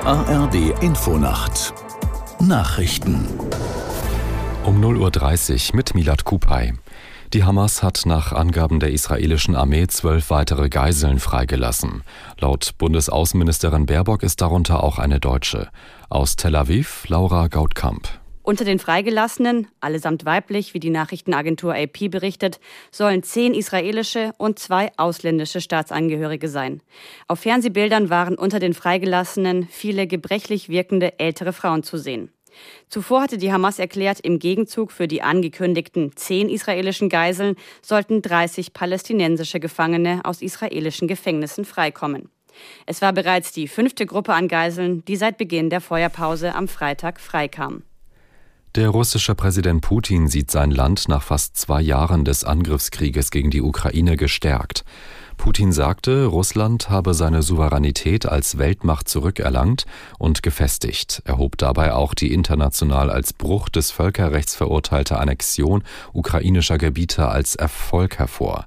ARD Infonacht Nachrichten um 0.30 Uhr mit Milad Kupay. Die Hamas hat nach Angaben der israelischen Armee zwölf weitere Geiseln freigelassen. Laut Bundesaußenministerin Baerbock ist darunter auch eine Deutsche. Aus Tel Aviv Laura Gautkamp. Unter den Freigelassenen, allesamt weiblich, wie die Nachrichtenagentur AP berichtet, sollen zehn israelische und zwei ausländische Staatsangehörige sein. Auf Fernsehbildern waren unter den Freigelassenen viele gebrechlich wirkende ältere Frauen zu sehen. Zuvor hatte die Hamas erklärt, im Gegenzug für die angekündigten zehn israelischen Geiseln sollten 30 palästinensische Gefangene aus israelischen Gefängnissen freikommen. Es war bereits die fünfte Gruppe an Geiseln, die seit Beginn der Feuerpause am Freitag freikam. Der russische Präsident Putin sieht sein Land nach fast zwei Jahren des Angriffskrieges gegen die Ukraine gestärkt. Putin sagte, Russland habe seine Souveränität als Weltmacht zurückerlangt und gefestigt. Er hob dabei auch die international als Bruch des Völkerrechts verurteilte Annexion ukrainischer Gebiete als Erfolg hervor.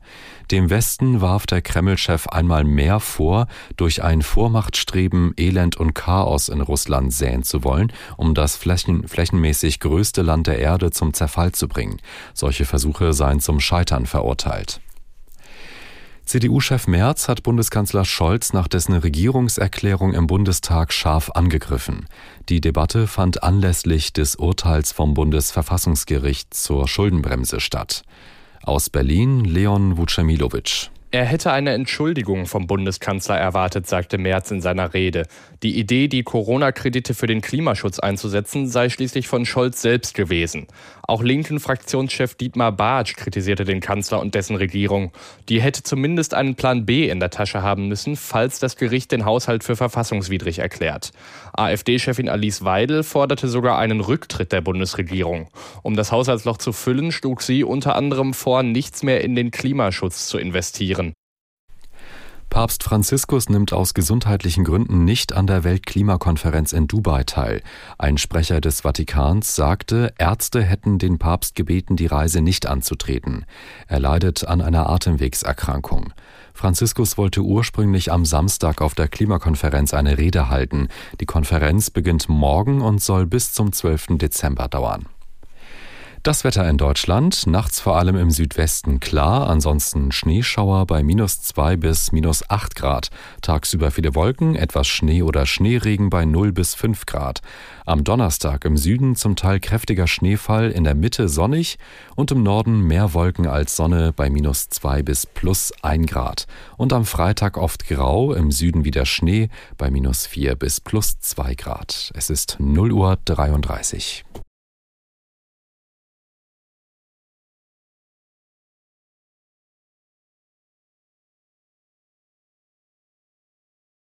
Dem Westen warf der Kreml-Chef einmal mehr vor, durch ein Vormachtstreben Elend und Chaos in Russland säen zu wollen, um das flächen, flächenmäßig größte Land der Erde zum Zerfall zu bringen. Solche Versuche seien zum Scheitern verurteilt. CDU-Chef Merz hat Bundeskanzler Scholz nach dessen Regierungserklärung im Bundestag scharf angegriffen. Die Debatte fand anlässlich des Urteils vom Bundesverfassungsgericht zur Schuldenbremse statt. Aus Berlin Leon Vucemilovic. Er hätte eine Entschuldigung vom Bundeskanzler erwartet, sagte Merz in seiner Rede. Die Idee, die Corona-Kredite für den Klimaschutz einzusetzen, sei schließlich von Scholz selbst gewesen. Auch linken Fraktionschef Dietmar Bartsch kritisierte den Kanzler und dessen Regierung. Die hätte zumindest einen Plan B in der Tasche haben müssen, falls das Gericht den Haushalt für verfassungswidrig erklärt. AfD-Chefin Alice Weidel forderte sogar einen Rücktritt der Bundesregierung. Um das Haushaltsloch zu füllen, schlug sie unter anderem vor, nichts mehr in den Klimaschutz zu investieren. Papst Franziskus nimmt aus gesundheitlichen Gründen nicht an der Weltklimakonferenz in Dubai teil. Ein Sprecher des Vatikans sagte, Ärzte hätten den Papst gebeten, die Reise nicht anzutreten. Er leidet an einer Atemwegserkrankung. Franziskus wollte ursprünglich am Samstag auf der Klimakonferenz eine Rede halten. Die Konferenz beginnt morgen und soll bis zum 12. Dezember dauern. Das Wetter in Deutschland, nachts vor allem im Südwesten klar, ansonsten Schneeschauer bei minus zwei bis minus acht Grad. Tagsüber viele Wolken, etwas Schnee oder Schneeregen bei 0 bis 5 Grad. Am Donnerstag im Süden zum Teil kräftiger Schneefall, in der Mitte sonnig und im Norden mehr Wolken als Sonne bei minus zwei bis plus ein Grad. Und am Freitag oft grau, im Süden wieder Schnee bei minus vier bis plus zwei Grad. Es ist 0 Uhr 33.